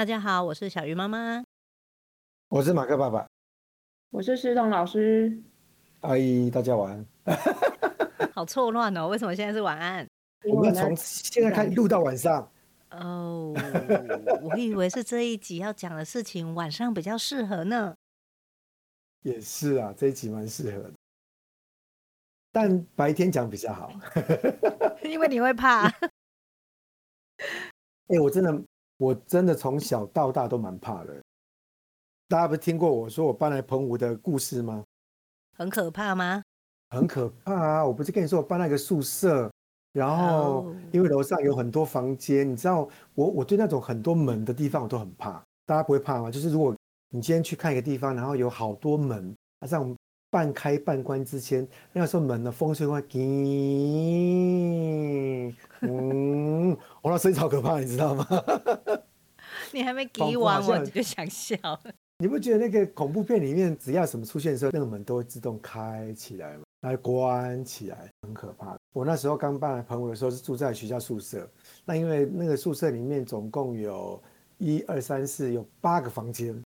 大家好，我是小鱼妈妈，我是马克爸爸，我是石彤老师。阿姨，大家晚安。好错乱哦，为什么现在是晚安？我们从现在开始录到晚上。哦，我以为是这一集要讲的事情晚上比较适合呢。也是啊，这一集蛮适合的，但白天讲比较好。因为你会怕。哎、欸，我真的，我真的从小到大都蛮怕的。大家不是听过我说我搬来澎湖的故事吗？很可怕吗？很可怕啊！我不是跟你说我搬了一个宿舍，然后因为楼上有很多房间，你知道我我对那种很多门的地方我都很怕。大家不会怕吗？就是如果你今天去看一个地方，然后有好多门，啊，这样半开半关之间，那时候门的风吹过来。嗯，我那声音超可怕，你知道吗？你还没给完，我就想笑。你不觉得那个恐怖片里面，只要什么出现的时候，那个门都会自动开起来吗？来关起来，很可怕。我那时候刚搬来澎湖的时候，是住在学校宿舍。那因为那个宿舍里面总共有一二三四，有八个房间。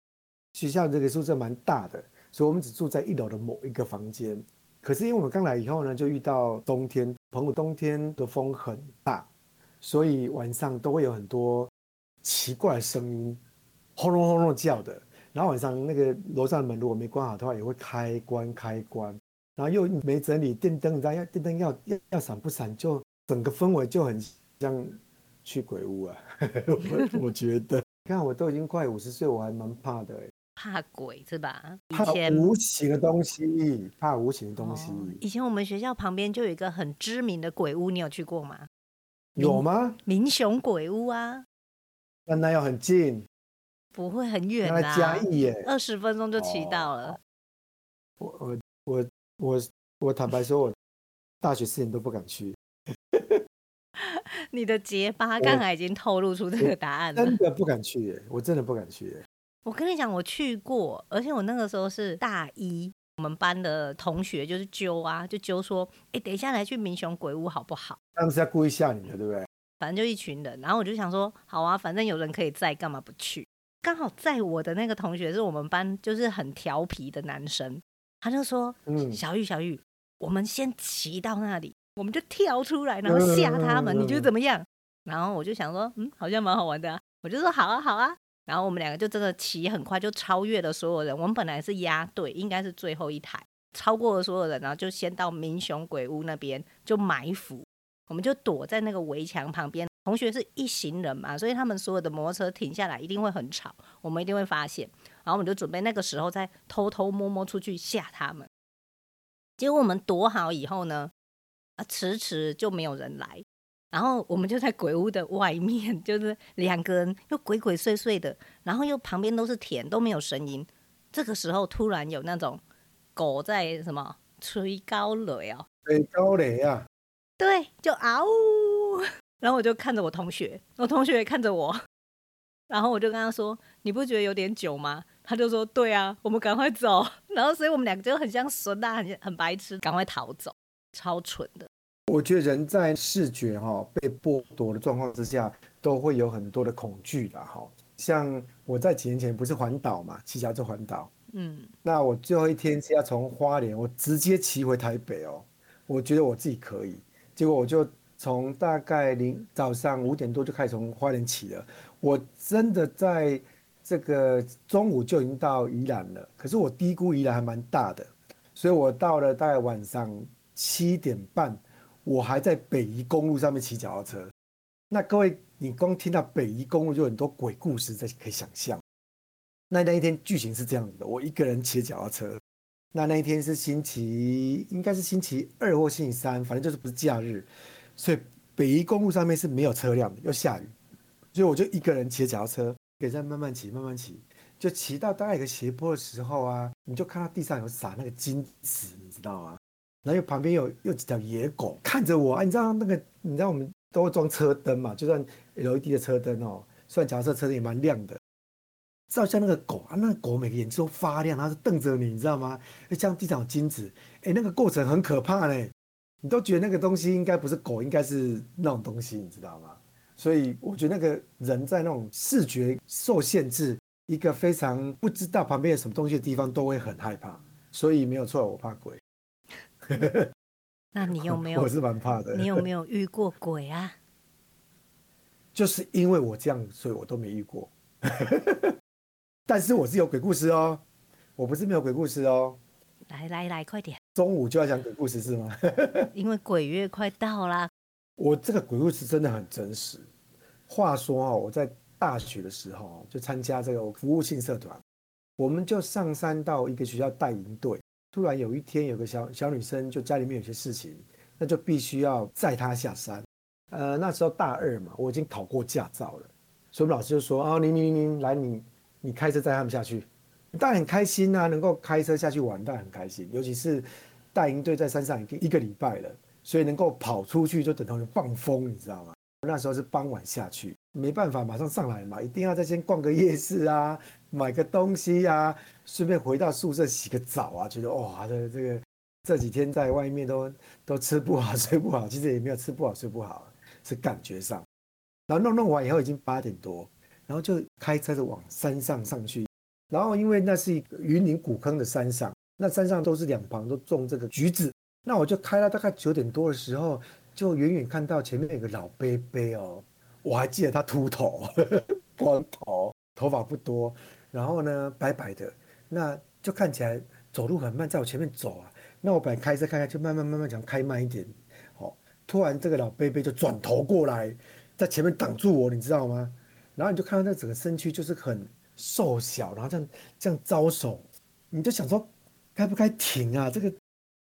学校这个宿舍蛮大的，所以我们只住在一楼的某一个房间。可是因为我们刚来以后呢，就遇到冬天，澎湖冬天的风很大，所以晚上都会有很多奇怪的声音，轰隆轰隆叫的。然后晚上那个楼上的门如果没关好的话，也会开关开关。然后又没整理电灯，你知道要电灯要要要闪不闪，就整个氛围就很像去鬼屋啊！我我觉得，你看我都已经快五十岁，我还蛮怕的。怕鬼是吧？怕无形的东西，怕无形的东西。哦，以前我们学校旁边就有一个很知名的鬼屋，你有去过吗？有吗？民雄鬼屋啊，但那要很近，不会很远啊，嘉义耶，二十分钟就骑到了。哦，我我我我我坦白说，我大学四年都不敢去。你的结巴刚才已经透露出这个答案了，真的不敢去耶，我真的不敢去耶。我跟你讲，我去过，而且我那个时候是大一，我们班的同学就是揪啊，就揪说，哎、欸，等一下来去民雄鬼屋好不好？他们是在故意吓你的，对不对？反正就一群人，然后我就想说，好啊，反正有人可以在，干嘛不去？刚好在我的那个同学是我们班就是很调皮的男生，他就说，嗯，小玉小玉，我们先骑到那里，我们就跳出来，然后吓他们，嗯、你觉得怎么样？然后我就想说，嗯，好像蛮好玩的、啊，我就说好啊好啊。然后我们两个就真的骑很快，就超越了所有人。我们本来是压队，应该是最后一台，超过了所有人，然后就先到民雄鬼屋那边就埋伏。我们就躲在那个围墙旁边。同学是一行人嘛，所以他们所有的摩托车停下来一定会很吵，我们一定会发现。然后我们就准备那个时候再偷偷摸摸出去吓他们。结果我们躲好以后呢，啊，迟迟就没有人来。然后我们就在鬼屋的外面，就是两个人又鬼鬼祟祟的，然后又旁边都是田，都没有声音。这个时候突然有那种狗在什么吹高雷哦，吹高雷啊，对，就嗷呜。然后我就看着我同学，我同学也看着我，然后我就跟他说：“你不觉得有点久吗？”他就说：“对啊，我们赶快走。”然后所以我们两个就很像孙大，很很白痴，赶快逃走，超蠢的。我觉得人在视觉哈被剥夺的状况之下，都会有很多的恐惧的哈。像我在几年前不是环岛嘛，骑脚踏车环岛，嗯，那我最后一天是要从花莲，我直接骑回台北哦。我觉得我自己可以，结果我就从大概零早上五点多就开始从花莲骑了。我真的在这个中午就已经到宜兰了，可是我低估宜兰还蛮大的，所以我到了大概晚上七点半。我还在北宜公路上面骑脚踏车，那各位，你光听到北宜公路就很多鬼故事，这可以想象。那那一天剧情是这样子的：我一个人骑脚踏车，那那一天是星期，应该是星期二或星期三，反正就是不是假日，所以北宜公路上面是没有车辆的，又下雨，所以我就一个人骑脚踏车，给在慢慢骑，慢慢骑，就骑到大概一个斜坡的时候啊，你就看到地上有撒那个金子，你知道吗？然后旁边有有几条野狗看着我啊，你知道那个，你知道我们都会装车灯嘛，就算 LED 的车灯哦，虽然假设车灯也蛮亮的，照像那个狗啊，那个狗每个眼睛都发亮，它是瞪着你，你知道吗？像，地上有金子，哎，那个过程很可怕嘞，你都觉得那个东西应该不是狗，应该是那种东西，你知道吗？所以我觉得那个人在那种视觉受限制，一个非常不知道旁边有什么东西的地方，都会很害怕。所以没有错，我怕鬼。那你有没有？我是蛮怕的。你有没有遇过鬼啊？就是因为我这样，所以我都没遇过。但是我是有鬼故事哦，我不是没有鬼故事哦。来来来，快点！中午就要讲鬼故事是吗？因为鬼月快到啦。我这个鬼故事真的很真实。话说啊，我在大学的时候就参加这个服务性社团，我们就上山到一个学校带营队。突然有一天，有个小小女生就家里面有些事情，那就必须要载她下山。呃，那时候大二嘛，我已经考过驾照了，所以我们老师就说：“啊，你你你来，你你开车载他们下去。”当然很开心啊，能够开车下去玩，当然很开心。尤其是带营队在山上已经一个礼拜了，所以能够跑出去就等同于放风，你知道吗？那时候是傍晚下去，没办法马上上来嘛，一定要再先逛个夜市啊，买个东西啊，顺便回到宿舍洗个澡啊，觉得哇，这这个这几天在外面都都吃不好 睡不好，其实也没有吃不好睡不好，是感觉上。然后弄弄完以后已经八点多，然后就开车子往山上上去，然后因为那是一个云林古坑的山上，那山上都是两旁都种这个橘子，那我就开到大概九点多的时候。就远远看到前面有个老伯伯哦，我还记得他秃头，光头，头发不多，然后呢白白的，那就看起来走路很慢，在我前面走啊。那我本来开车看看，就慢慢慢慢讲开慢一点，好，突然这个老伯伯就转头过来，在前面挡住我，你知道吗？然后你就看到那整个身躯就是很瘦小，然后这样这样招手，你就想说该不该停啊？这个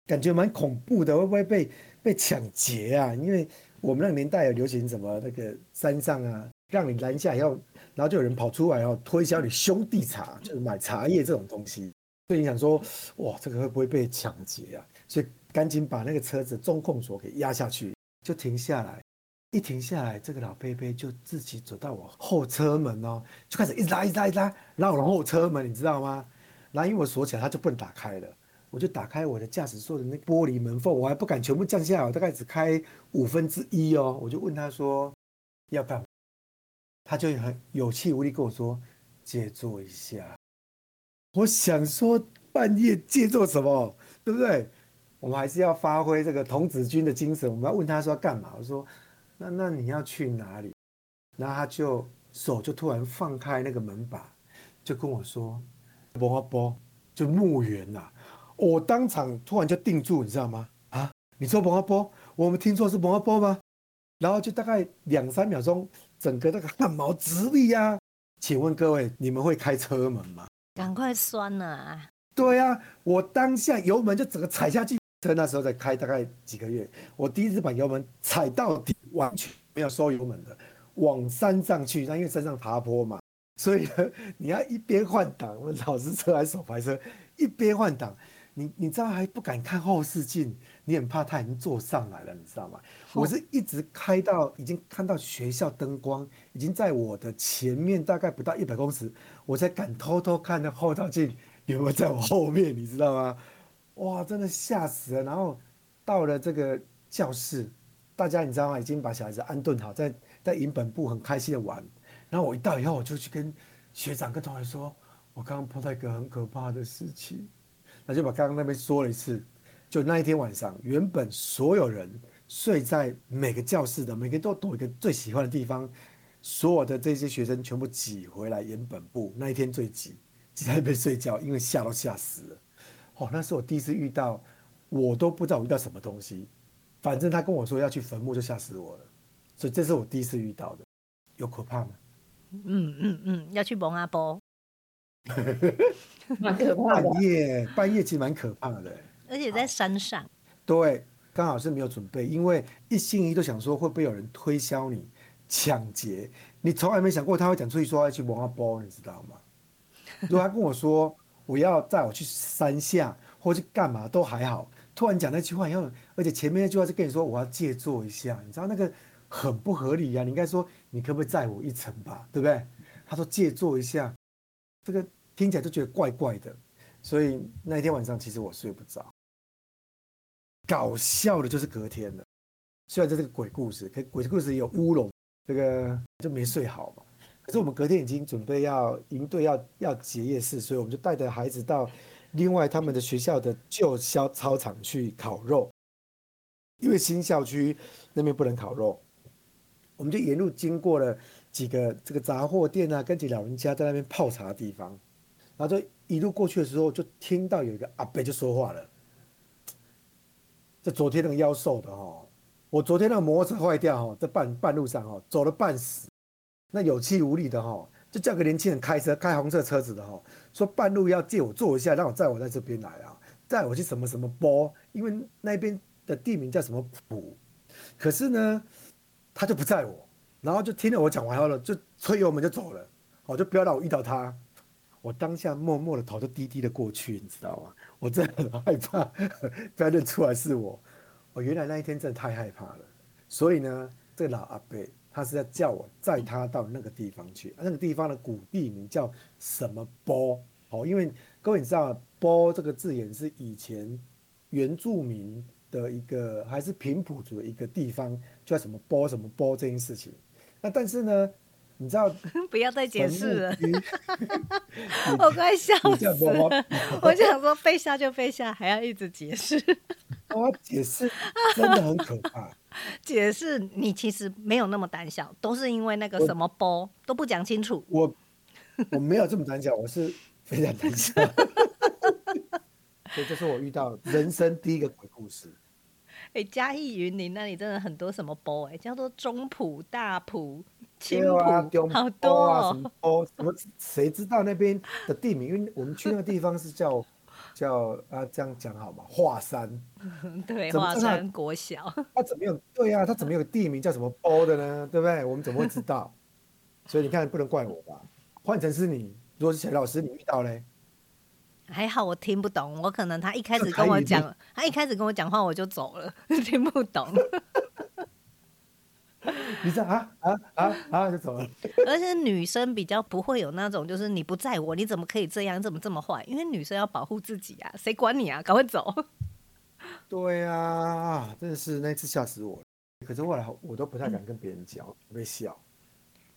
感觉蛮恐怖的，会不会被？被抢劫啊！因为我们那个年代有流行什么那个山上啊，让你拦下以后，然后就有人跑出来哦，推销你兄弟茶，就是买茶叶这种东西。所以你想说，哇，这个会不会被抢劫啊？所以赶紧把那个车子中控锁给压下去，就停下来。一停下来，这个老伯伯就自己走到我后车门哦，就开始一直拉一直拉一直拉，拉我的后车门，你知道吗？然后因为我锁起来，他就不能打开了。我就打开我的驾驶座的那玻璃门缝，我还不敢全部降下来，我大概只开五分之一哦。我就问他说要干嘛，他就很有气无力跟我说借坐一下。我想说半夜借坐什么，对不对？我们还是要发挥这个童子军的精神。我们要问他说要干嘛？我说那那你要去哪里？然后他就手就突然放开那个门把，就跟我说波阿波，就墓园呐。我当场突然就定住，你知道吗？啊，你说蒙阿波，我们听错是蒙阿波吗？然后就大概两三秒钟，整个那个汗毛直立呀。请问各位，你们会开车门吗？赶快栓啊！对呀，我当下油门就整个踩下去。车那时候在开大概几个月，我第一次把油门踩到底，完全没有收油门的，往山上去。那因为山上爬坡嘛，所以呢，你要一边换挡，我们老是车还是手排车，一边换挡。你你知道还不敢看后视镜，你很怕他已经坐上来了，你知道吗？我是一直开到已经看到学校灯光，已经在我的前面大概不到一百公尺，我才敢偷偷看那后照镜有没有在我后面，你知道吗？哇，真的吓死了！然后到了这个教室，大家你知道吗？已经把小孩子安顿好，在在营本部很开心的玩。然后我一到以后，我就去跟学长跟同学说，我刚刚碰到一个很可怕的事情。那就把刚刚那边说了一次，就那一天晚上，原本所有人睡在每个教室的，每个人都躲一个最喜欢的地方，所有的这些学生全部挤回来营本部。那一天最挤，挤在那边睡觉，因为吓都吓死了。哦，那是我第一次遇到，我都不知道遇到什么东西，反正他跟我说要去坟墓，就吓死我了。所以这是我第一次遇到的，有可怕吗？嗯嗯嗯，要去蒙阿波。蛮可怕的，半夜半夜其实蛮可怕的，而且在山上。对，刚好是没有准备，因为一心一意都想说会不会有人推销你抢劫，你从来没想过他会讲出去说要去蒙阿波，你知道吗？如果他跟我说我要带我去山下或去干嘛都还好，突然讲那句话以后，而且前面那句话是跟你说我要借坐一下，你知道那个很不合理呀、啊，你应该说你可不可以载我一程吧，对不对？他说借坐一下，这个。听起来就觉得怪怪的，所以那一天晚上其实我睡不着。搞笑的就是隔天了，虽然这是个鬼故事，可鬼故事有乌龙。这个就没睡好嘛。可是我们隔天已经准备要营队要要结业式，所以我们就带着孩子到另外他们的学校的旧校操场去烤肉，因为新校区那边不能烤肉，我们就沿路经过了几个这个杂货店啊，跟几老人家在那边泡茶的地方，然后就一路过去的时候，就听到有一个阿伯就说话了，这昨天那个妖兽的哦，我昨天那个摩托车坏掉哦，在半半路上哦，走了半死。那有气无力的哈，就叫个年轻人开车，开红色车子的哈，说半路要借我坐一下，让我载我在这边来啊，载我去什么什么波，因为那边的地名叫什么埔，可是呢，他就不载我，然后就听了我讲完后了，就催油门就走了，我就不要让我遇到他，我当下默默的头就低低的过去，你知道吗？我真的很害怕，不要认出来是我，我原来那一天真的太害怕了，所以呢，这个老阿伯。他是在叫我载他到那个地方去，那个地方的古地名叫什么波？哦，因为各位你知道“波”这个字眼是以前原住民的一个，还是平埔族的一个地方，叫什么波什么波这件事情。那但是呢，你知道？不要再解释了，我快笑死了。我想说，飞下就飞下，还要一直解释。我解释真的很可怕。解释你其实没有那么胆小，都是因为那个什么波都不讲清楚。我我没有这么胆小，我是非常胆小。所以这是我遇到人生第一个鬼故事。哎、欸，嘉义云林那里真的很多什么波哎，叫做中埔、大埔、青埔，好多啊，什么波？什么？谁知道那边的地名？因为我们去那个地方是叫。叫啊，这样讲好吗？华山，对，华山国小。他怎么有？对呀、啊，他怎么有个地名叫什么包的呢？对不对？我们怎么会知道？所以你看，不能怪我吧？换成是你，如果是陈老师，你遇到嘞？还好我听不懂，我可能他一开始跟我讲，他一开始跟我讲话我就走了，听不懂。你这啊啊啊啊就走了。而且女生比较不会有那种，就是你不在我，你怎么可以这样？怎么这么坏？因为女生要保护自己啊，谁管你啊？赶快走。对啊，真的是那次吓死我了。可是后来我都不太敢跟别人讲，被、嗯、笑。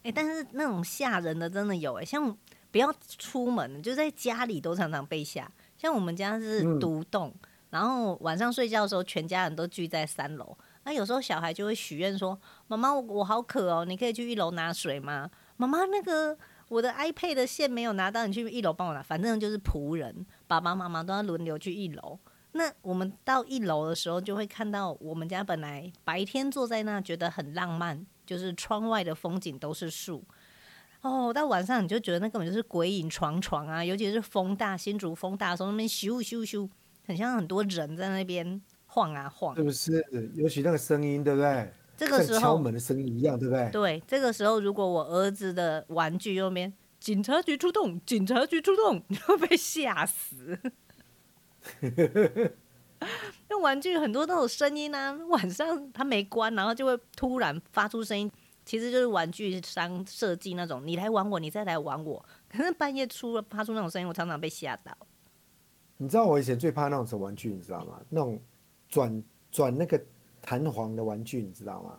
哎、欸，但是那种吓人的真的有哎、欸，像不要出门，就在家里都常常被吓。像我们家是独栋，嗯、然后晚上睡觉的时候，全家人都聚在三楼。那有时候小孩就会许愿说：“妈妈，我我好渴哦，你可以去一楼拿水吗？”妈妈，那个我的 iPad 的线没有拿到，你去一楼帮我拿。反正就是仆人，爸爸妈妈都要轮流去一楼。那我们到一楼的时候，就会看到我们家本来白天坐在那觉得很浪漫，就是窗外的风景都是树。哦，到晚上你就觉得那根本就是鬼影幢幢啊！尤其是风大，新竹风大的时候，那边咻咻咻，很像很多人在那边。晃啊晃，是不是？尤其那个声音，对不对？这个时候敲门的声音一样，对不对？对，这个时候如果我儿子的玩具右边，警察局出动，警察局出动，你会被吓死。那玩具很多都有声音啊，晚上它没关，然后就会突然发出声音，其实就是玩具商设计那种，你来玩我，你再来玩我。可是半夜出了发出那种声音，我常常被吓到。你知道我以前最怕那种什么玩具，你知道吗？那种。转转那个弹簧的玩具，你知道吗？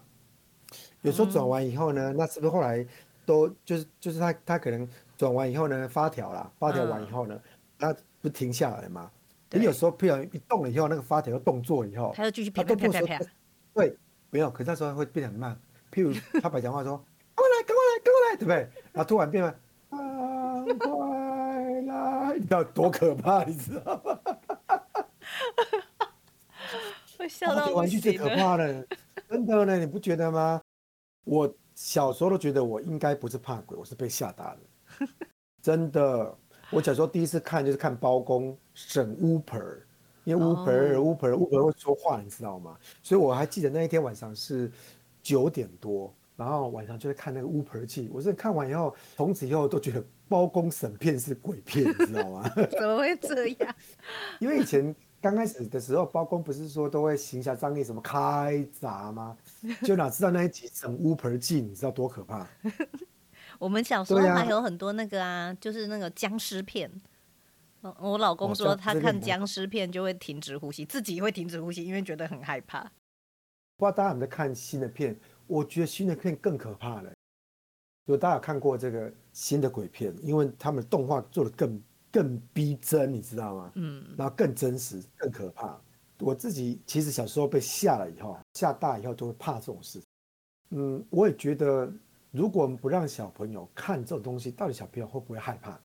有时候转完以后呢，那是不是后来都就是就是他他可能转完以后呢发条了，发条完以后呢，它不停下来吗？你有时候譬如一动了以后，那个发条又动作以后，它又继续啪啪啪啪啪。对，没有，可是那时候会变得很慢。譬如他白讲话说：“ 跟我来，跟我来，跟我来，对不对？”然后突然变了，赶快来，你知道多可怕，你知道吗？哦、玩具最可怕的，真的呢，你不觉得吗？我小时候都觉得我应该不是怕鬼，我是被吓大的。真的，我小时候第一次看就是看包公审巫婆，因为巫婆巫婆巫婆会说话，你知道吗？所以我还记得那一天晚上是九点多，然后晚上就在看那个巫婆记。我是看完以后，从此以后都觉得包公审片是鬼片，你知道吗？怎么会这样？因为以前。刚开始的时候，包公不是说都会行侠仗义什么开闸吗？就哪知道那一集整巫婆记，你知道多可怕？我们小时候还有很多那个啊，啊就是那个僵尸片。我老公说他看僵尸片就会停止呼吸，自己会停止呼吸，因为觉得很害怕。不知道大家有没有看新的片？我觉得新的片更可怕了。如果大家有看过这个新的鬼片，因为他们动画做的更更逼真，你知道吗？嗯，然后更真实、更可怕。我自己其实小时候被吓了以后，吓大以后都会怕这种事。嗯，我也觉得，如果我们不让小朋友看这种东西，到底小朋友会不会害怕？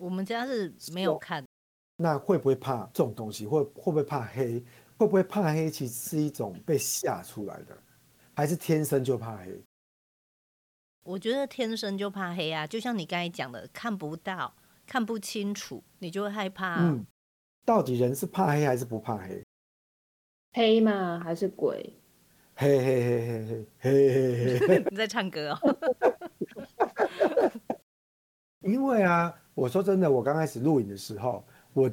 我们家是没有看。那会不会怕这种东西？会会不会怕黑？会不会怕黑？其实是一种被吓出来的，还是天生就怕黑？我觉得天生就怕黑啊，就像你刚才讲的，看不到、看不清楚，你就会害怕啊。嗯，到底人是怕黑还是不怕黑？黑吗？还是鬼？嘿嘿嘿嘿嘿嘿嘿嘿！你在唱歌哦。因为啊，我说真的，我刚开始录影的时候，我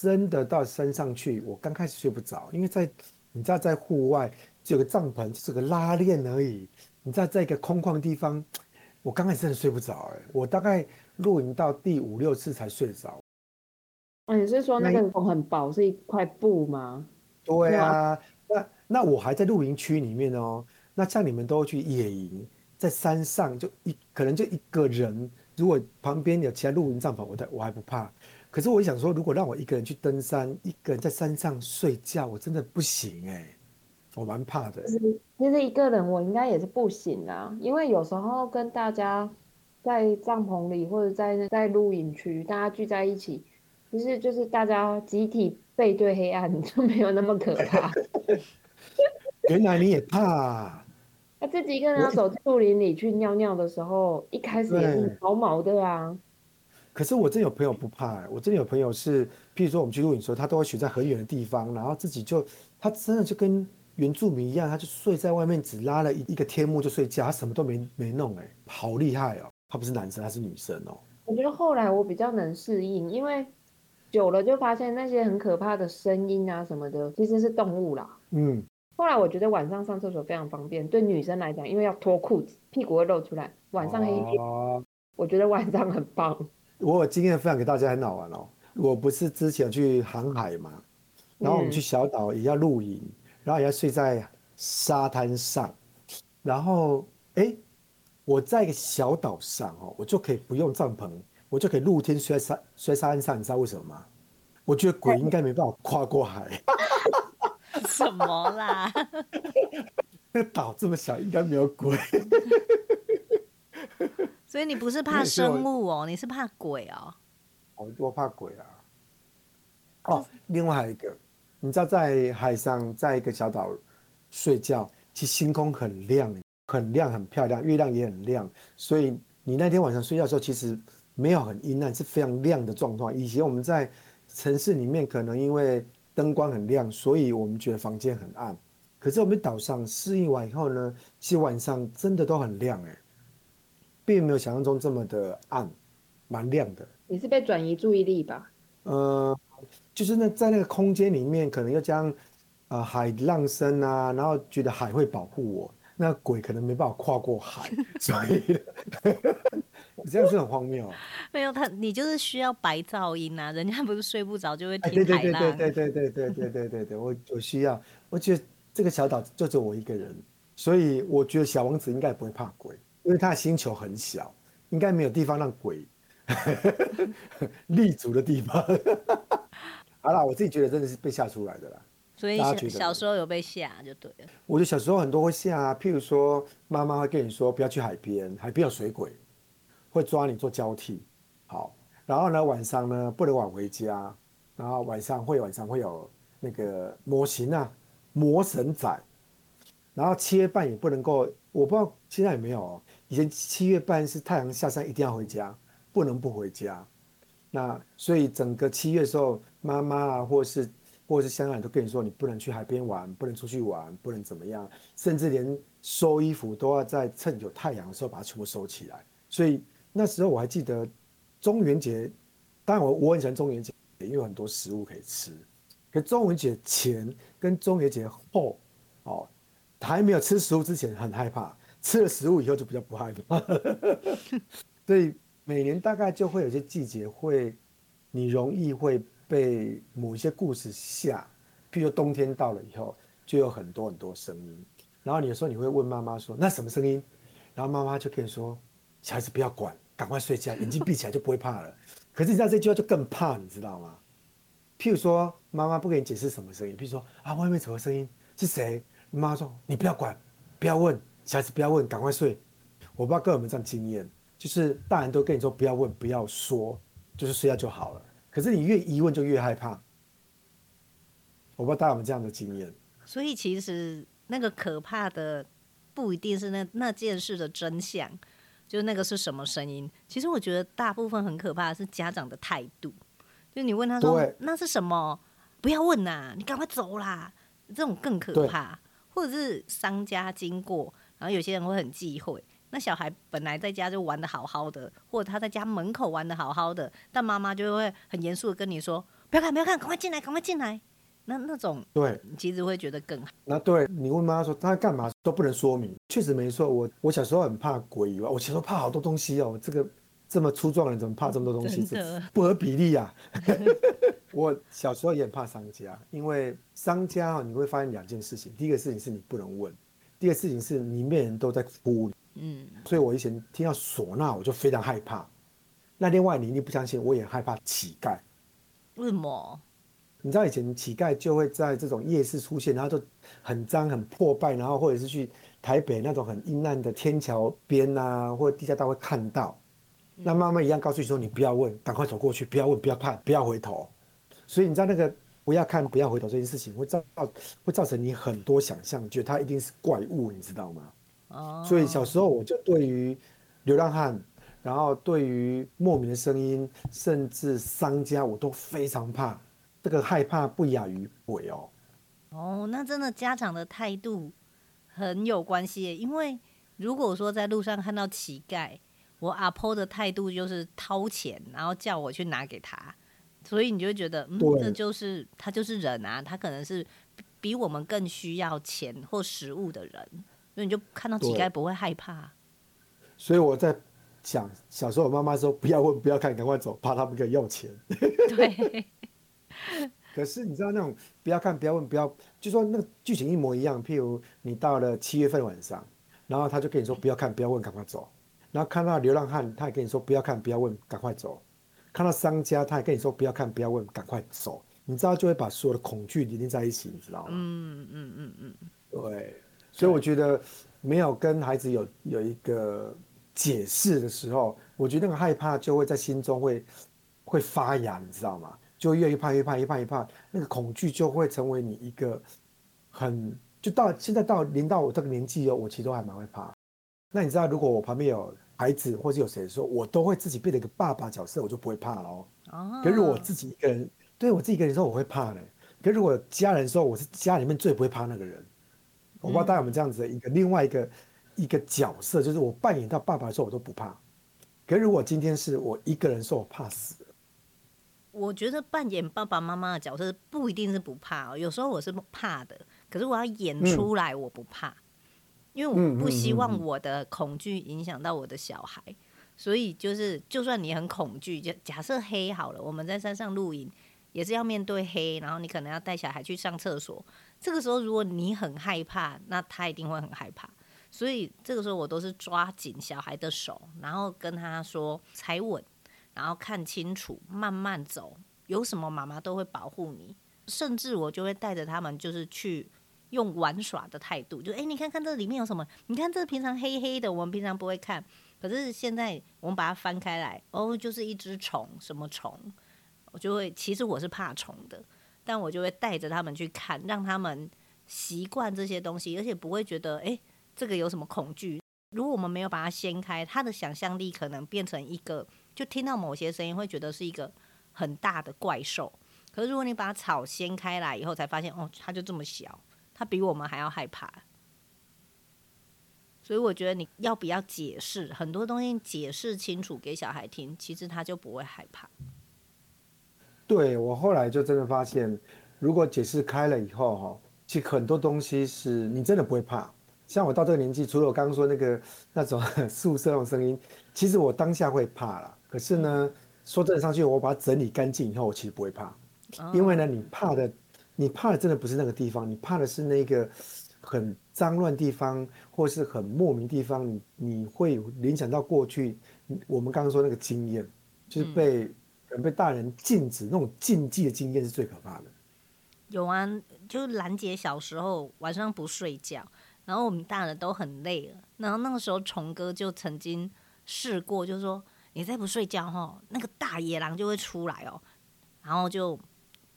真的到山上去，我刚开始睡不着，因为在你知道，在户外只有个帐篷，就是个拉链而已。你知道在一个空旷的地方，我刚开始真的睡不着哎，我大概露营到第五六次才睡得着。哦，你是说那个风很薄，是一块布吗？对啊，那那我还在露营区里面哦。那像你们都去野营，在山上就一可能就一个人，如果旁边有其他露营帐篷，我我还不怕。可是我想说，如果让我一个人去登山，一个人在山上睡觉，我真的不行哎。我蛮怕的。其实一个人我应该也是不行啊，因为有时候跟大家在帐篷里或者在在露营区，大家聚在一起，其实就是大家集体背对黑暗，就没有那么可怕。原来你也怕？那自己一个人要走树林里去尿尿的时候，一开始也是毛毛的啊。可是我真有朋友不怕、欸，我真有朋友是，譬如说我们去露营的时候，他都会选在很远的地方，然后自己就他真的就跟。原住民一样，他就睡在外面，只拉了一一个天幕就睡觉，他什么都没没弄，哎，好厉害哦！他不是男生，他是女生哦。我觉得后来我比较能适应，因为久了就发现那些很可怕的声音啊什么的，其实是动物啦。嗯。后来我觉得晚上上厕所非常方便，对女生来讲，因为要脱裤子，屁股会露出来，晚上黑黑。哦。我觉得晚上很棒。我有经验分享给大家，很好玩哦。我不是之前去航海嘛，然后我们去小岛也要露营。嗯然后也要睡在沙滩上，然后哎，我在一个小岛上哦，我就可以不用帐篷，我就可以露天睡在沙睡在沙滩上，你知道为什么吗？我觉得鬼应该没办法跨过海。什么啦？那岛这么小，应该没有鬼。所以你不是怕生物哦，你是怕鬼哦。我多怕鬼啊！哦，另外还有一个。你知道在海上，在一个小岛睡觉，其实星空很亮，很亮，很漂亮，月亮也很亮。所以你那天晚上睡觉的时候，其实没有很阴暗，是非常亮的状况。以前我们在城市里面，可能因为灯光很亮，所以我们觉得房间很暗。可是我们岛上适应完以后呢，其实晚上真的都很亮，哎，并没有想象中这么的暗，蛮亮的。你是被转移注意力吧？呃。就是那在那个空间里面，可能又将呃海浪声啊，然后觉得海会保护我，那鬼可能没办法跨过海，所以 这样是很荒谬。没有他，你就是需要白噪音啊，人家不是睡不着就会听海浪。对对对对对对对对对对对，我我需要，我觉得这个小岛就只有我一个人，所以我觉得小王子应该也不会怕鬼，因为它的星球很小，应该没有地方让鬼立足的地方。好啦，我自己觉得真的是被吓出来的啦。所以小小时候有被吓就对了。我觉得小时候很多会吓啊，譬如说妈妈会跟你说不要去海边，海边有水鬼，会抓你做交替。好，然后呢晚上呢不能晚回家，然后晚上会晚上会有那个模型啊，魔神仔，然后七月半也不能够，我不知道现在有没有哦。以前七月半是太阳下山一定要回家，不能不回家。那所以整个七月的时候，妈妈啊，或是或是香港人都跟你说，你不能去海边玩，不能出去玩，不能怎么样，甚至连收衣服都要在趁有太阳的时候把它全部收起来。所以那时候我还记得中元节，当然我我很喜欢中元节，因为有很多食物可以吃。可中元节前跟中元节后，哦，还没有吃食物之前很害怕，吃了食物以后就比较不害怕。所以。每年大概就会有些季节会，你容易会被某一些故事吓，譬如冬天到了以后，就有很多很多声音。然后你有时候你会问妈妈说：“那什么声音？”然后妈妈就可以说：“小孩子不要管，赶快睡觉，眼睛闭起来就不会怕了。”可是你知道这句话就更怕，你知道吗？譬如说妈妈不给你解释什么声音，譬如说啊，外面什么声音是谁？妈妈说：“你不要管，不要问，小孩子不要问，赶快睡。”我不知道各位有没有这样经验，就是大人都跟你说不要问，不要说，就是睡觉就好了。可是你越疑问就越害怕。我不知道大家有没有这样的经验。所以其实那个可怕的不一定是那那件事的真相，就是那个是什么声音。其实我觉得大部分很可怕的是家长的态度，就你问他说那是什么，不要问呐，你赶快走啦，这种更可怕。或者是商家经过，然后有些人会很忌讳。那小孩本来在家就玩的好好的，或者他在家门口玩的好好的，但妈妈就会很严肃的跟你说：“不要看，不要看，赶快进来，赶快进来。”那那种对，其实会觉得更好。那对你问妈妈说他干嘛都不能说明，确实没错。我我小时候很怕鬼以外，我小时候怕好多东西哦。这个这么粗壮的人怎么怕这么多东西？不合比例啊！我小时候也很怕商家，因为商家哦，你会发现两件事情。第一个事情是你不能问，第二个事情是里面人都在哭。嗯，所以我以前听到唢呐，我就非常害怕。那另外，你一定不相信，我也害怕乞丐。为什么？你知道以前乞丐就会在这种夜市出现，然后就很脏、很破败，然后或者是去台北那种很阴暗的天桥边啊，或者地下道会看到。那妈妈一样告诉你说：“你不要问，赶快走过去，不要问，不要怕，不要回头。”所以你知道那个不要看、不要回头这件事情，会造会造成你很多想象，觉得它一定是怪物，你知道吗？哦所以小时候我就对于流浪汉，然后对于莫名的声音，甚至商家，我都非常怕。这个害怕不亚于鬼哦。哦，那真的家长的态度很有关系。因为如果说在路上看到乞丐，我阿婆的态度就是掏钱，然后叫我去拿给他。所以你就会觉得，嗯，这就是他就是人啊，他可能是比我们更需要钱或食物的人。所以你就看到乞丐不会害怕，所以我在想，小时候我妈妈说不要问不要看，赶快走，怕他们给要钱。对。可是你知道那种不要看不要问不要，就说那个剧情一模一样。譬如你到了七月份晚上，然后他就跟你说不要看不要问，赶快走。然后看到流浪汉，他也跟你说不要看不要问，赶快走。看到商家，他也跟你说不要看不要问，赶快走。你知道就会把所有的恐惧连在一起，你知道吗？嗯嗯嗯嗯，对。所以我觉得没有跟孩子有有一个解释的时候，我觉得那个害怕就会在心中会会发芽，你知道吗？就越怕越怕越怕越怕，那个恐惧就会成为你一个很就到现在到临到我这个年纪哦，我其实都还蛮会怕。那你知道，如果我旁边有孩子或是有谁的时候，我都会自己变成一个爸爸角色，我就不会怕了哦。哦。可是我自己一个人，对我自己一个人的时候，我会怕嘞。可是如果家人说我是家里面最不会怕那个人。我不知道大家有没有这样子的一个另外一个一个角色，就是我扮演到爸爸的时候，我都不怕。可是如果今天是我一个人说，我怕死。我觉得扮演爸爸妈妈的角色不一定是不怕哦，有时候我是怕的。可是我要演出来，我不怕，因为我不希望我的恐惧影响到我的小孩。所以就是，就算你很恐惧，就假设黑好了，我们在山上露营，也是要面对黑，然后你可能要带小孩去上厕所。这个时候，如果你很害怕，那他一定会很害怕。所以这个时候，我都是抓紧小孩的手，然后跟他说：“踩稳，然后看清楚，慢慢走。有什么妈妈都会保护你。甚至我就会带着他们，就是去用玩耍的态度，就诶，你看看这里面有什么？你看这平常黑黑的，我们平常不会看。可是现在我们把它翻开来，哦，就是一只虫，什么虫？我就会，其实我是怕虫的。”但我就会带着他们去看，让他们习惯这些东西，而且不会觉得诶，这个有什么恐惧。如果我们没有把它掀开，他的想象力可能变成一个，就听到某些声音会觉得是一个很大的怪兽。可是如果你把草掀开来以后，才发现哦，它就这么小，它比我们还要害怕。所以我觉得你要不要解释很多东西，解释清楚给小孩听，其实他就不会害怕。对，我后来就真的发现，如果解释开了以后，哈，其实很多东西是你真的不会怕。像我到这个年纪，除了我刚刚说那个那种 宿舍那种声音，其实我当下会怕了。可是呢，说真的上去，我把它整理干净以后，我其实不会怕。因为呢，你怕的，你怕的真的不是那个地方，你怕的是那个很脏乱地方，或是很莫名地方，你你会联想到过去我们刚刚说那个经验，就是被、嗯、可能被大人禁止那种禁忌的经验是最可怕的。有啊，就兰姐小时候晚上不睡觉，然后我们大人都很累了，然后那个时候虫哥就曾经试过，就是说你再不睡觉哈，那个大野狼就会出来哦，然后就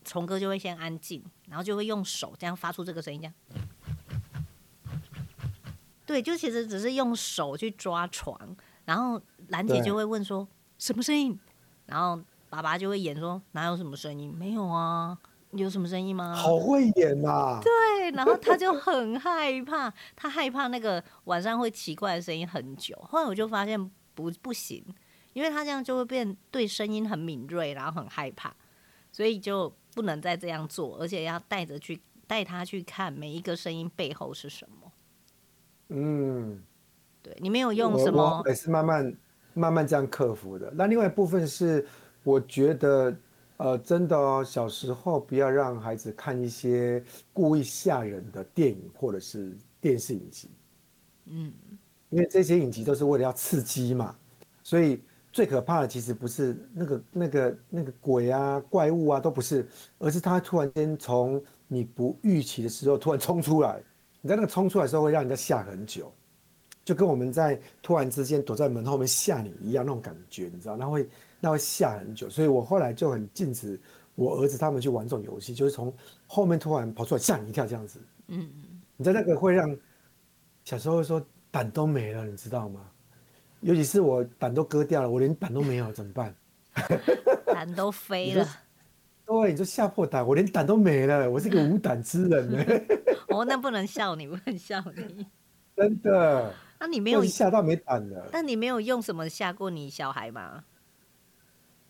虫哥就会先安静，然后就会用手这样发出这个声音，这样。对，就其实只是用手去抓床，然后兰姐就会问说什么声音，然后爸爸就会演说哪有什么声音，没有啊。有什么声音吗？好会演呐、啊！对，然后他就很害怕，他害怕那个晚上会奇怪的声音很久。后来我就发现不不行，因为他这样就会变对声音很敏锐，然后很害怕，所以就不能再这样做，而且要带着去带他去看每一个声音背后是什么。嗯，对，你没有用什么？也是慢慢慢慢这样克服的。那另外一部分是，我觉得。呃，真的哦，小时候不要让孩子看一些故意吓人的电影或者是电视影集，嗯，因为这些影集都是为了要刺激嘛，所以最可怕的其实不是那个那个那个鬼啊、怪物啊，都不是，而是他突然间从你不预期的时候突然冲出来，你在那个冲出来的时候会让人家吓很久，就跟我们在突然之间躲在门后面吓你一样那种感觉，你知道，那会。那会吓很久，所以我后来就很禁止我儿子他们去玩这种游戏，就是从后面突然跑出来吓你一跳这样子。嗯嗯，你在那个会让小时候说胆都没了，你知道吗？尤其是我胆都割掉了，我连胆都没有怎么办？胆都飞了。对，你就吓破胆，我连胆都没了，我是个无胆之人呢。哦，那不能笑你，不能笑你。真的？那你没有吓到没胆了？但你没有用什么吓过你小孩吗？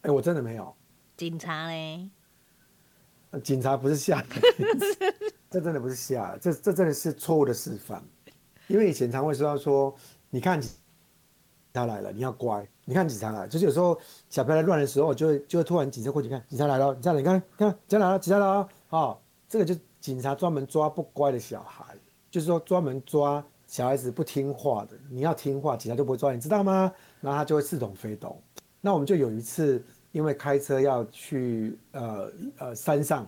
哎、欸，我真的没有。警察嘞？警察不是吓的，这真的不是吓，这这真的是错误的示范。因为以前常会说到说，你看警察来了，你要乖。你看警察来，就是有时候小朋友乱的时候，就会就会突然警察过去看，警察来了，警察来，你看，看，警察来了，警察来了，哦，这个就是警察专门抓不乖的小孩，就是说专门抓小孩子不听话的。你要听话，警察就不会抓，你知道吗？然后他就会似懂非懂。那我们就有一次，因为开车要去呃呃山上，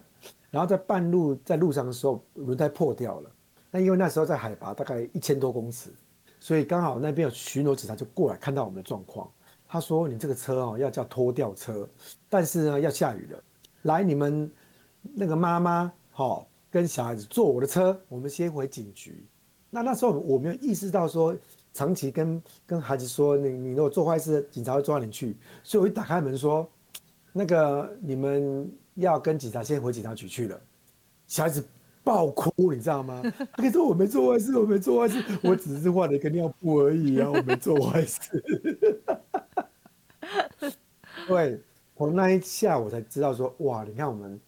然后在半路在路上的时候，轮胎破掉了。那因为那时候在海拔大概一千多公尺，所以刚好那边有巡逻警察就过来看到我们的状况。他说：“你这个车哦要叫拖吊车，但是呢要下雨了，来你们那个妈妈好跟小孩子坐我的车，我们先回警局。”那那时候我没有意识到说。长期跟跟孩子说，你你如果做坏事，警察会抓你去。所以我一打开门说，那个你们要跟警察先回警察局去了。小孩子爆哭，你知道吗？他跟说我没做坏事，我没做坏事，我只是换了一个尿布而已啊，我没做坏事。对，从那一下我才知道说，哇，你看我们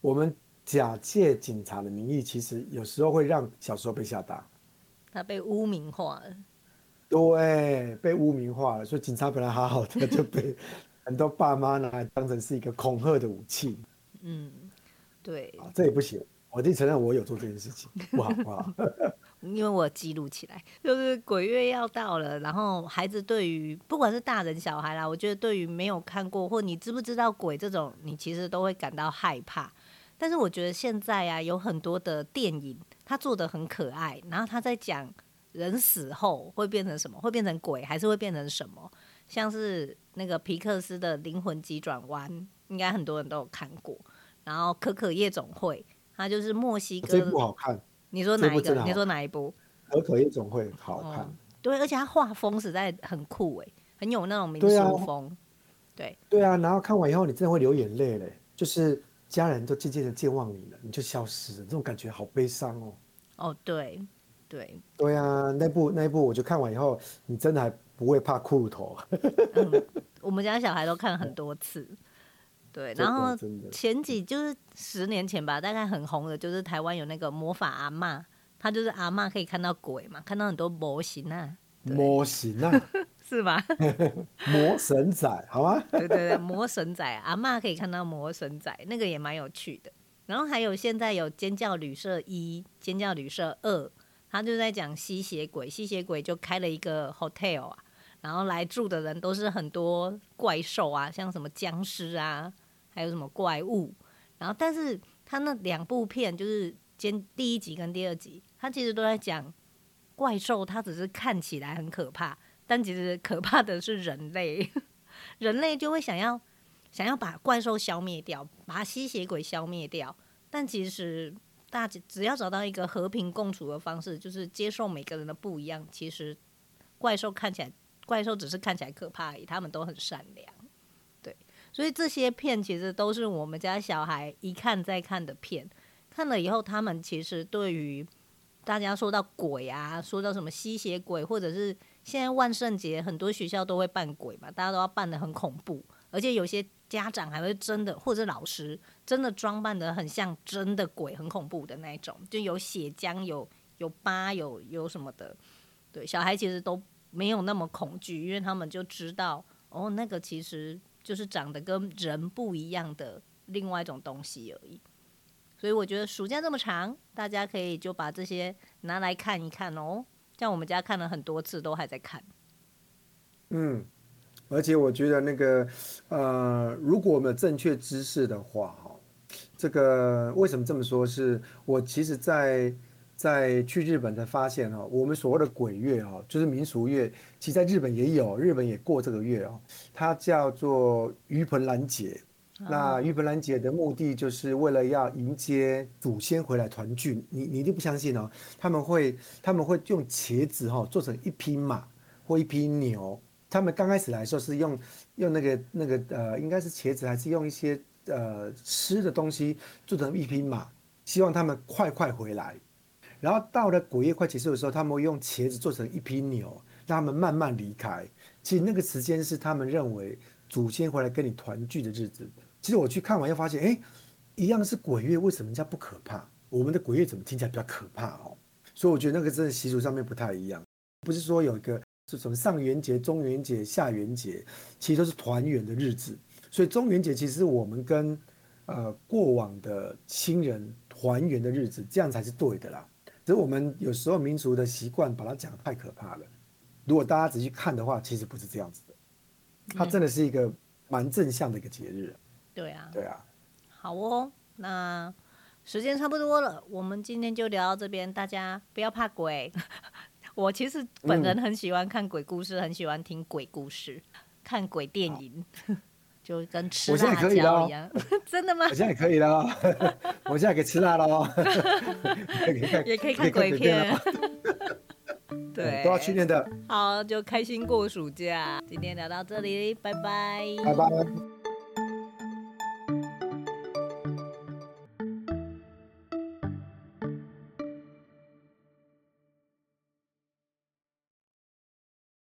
我们假借警察的名义，其实有时候会让小时候被吓大。他被污名化了。对，被污名化了，所以警察本来好好的，就被很多爸妈拿来当成是一个恐吓的武器。嗯，对，这也不行。我得承认，我有做这件事情，不好不好。因为我记录起来，就是鬼月要到了，然后孩子对于不管是大人小孩啦，我觉得对于没有看过或你知不知道鬼这种，你其实都会感到害怕。但是我觉得现在啊，有很多的电影，他做得很可爱，然后他在讲。人死后会变成什么？会变成鬼，还是会变成什么？像是那个皮克斯的《灵魂急转弯》，应该很多人都有看过。然后《可可夜总会》，它就是墨西哥。这部好看。你说哪一个？你说哪一部？《可可夜总会》好看。嗯、对，而且它画风实在很酷诶，很有那种民俗风。对、啊。对。啊，然后看完以后，你真的会流眼泪嘞，就是家人都渐渐的健忘你了，你就消失了，这种感觉好悲伤哦。哦，对。对对啊，那部那部我就看完以后，你真的还不会怕骷髅头？嗯，我们家小孩都看了很多次。对，然后前几就是十年前吧，大概很红的，就是台湾有那个魔法阿妈，她就是阿妈可以看到鬼嘛，看到很多模型啊。模型啊？是吧？魔神仔，好吗？对对对，魔神仔，阿妈可以看到魔神仔，那个也蛮有趣的。然后还有现在有尖叫旅社一、尖叫旅社二。他就在讲吸血鬼，吸血鬼就开了一个 hotel 啊，然后来住的人都是很多怪兽啊，像什么僵尸啊，还有什么怪物。然后，但是他那两部片就是先第一集跟第二集，他其实都在讲怪兽，它只是看起来很可怕，但其实可怕的是人类，人类就会想要想要把怪兽消灭掉，把吸血鬼消灭掉，但其实。大家只要找到一个和平共处的方式，就是接受每个人的不一样。其实怪兽看起来，怪兽只是看起来可怕而已，他们都很善良。所以这些片其实都是我们家小孩一看再看的片。看了以后，他们其实对于大家说到鬼啊，说到什么吸血鬼，或者是现在万圣节很多学校都会扮鬼嘛，大家都要扮得很恐怖，而且有些。家长还会真的，或者老师真的装扮得很像真的鬼，很恐怖的那种，就有血浆、有有疤、有有什么的。对，小孩其实都没有那么恐惧，因为他们就知道，哦，那个其实就是长得跟人不一样的另外一种东西而已。所以我觉得暑假这么长，大家可以就把这些拿来看一看哦。像我们家看了很多次，都还在看。嗯。而且我觉得那个，呃，如果我们有正确知识的话，哈，这个为什么这么说？是我其实在去日本才发现，哈，我们所谓的鬼月，哈，就是民俗月，其实在日本也有，日本也过这个月，哦，它叫做盂盆兰节。那盂盆兰节的目的就是为了要迎接祖先回来团聚。你你一定不相信哦，他们会他们会用茄子，哈，做成一匹马或一匹牛。他们刚开始来说是用用那个那个呃，应该是茄子，还是用一些呃吃的东西做成一匹马，希望他们快快回来。然后到了鬼月快结束的时候，他们会用茄子做成一匹牛，让他们慢慢离开。其实那个时间是他们认为祖先回来跟你团聚的日子。其实我去看完又发现，哎，一样是鬼月，为什么人家不可怕？我们的鬼月怎么听起来比较可怕哦？所以我觉得那个真的习俗上面不太一样，不是说有一个。是什么上元节、中元节、下元节，其实都是团圆的日子。所以中元节其实我们跟呃过往的亲人团圆的日子，这样才是对的啦。只是我们有时候民俗的习惯把它讲得太可怕了。如果大家仔细看的话，其实不是这样子的。它真的是一个蛮正向的一个节日。对啊，对啊。好哦，那时间差不多了，我们今天就聊到这边。大家不要怕鬼。我其实本人很喜欢看鬼故事，嗯、很喜欢听鬼故事，看鬼电影，就跟吃辣椒一样。真的吗？我现在可以了，我现在可以吃辣了 哦。也可以看鬼片。对，都要训练的。好，就开心过暑假。今天聊到这里，拜拜。拜拜。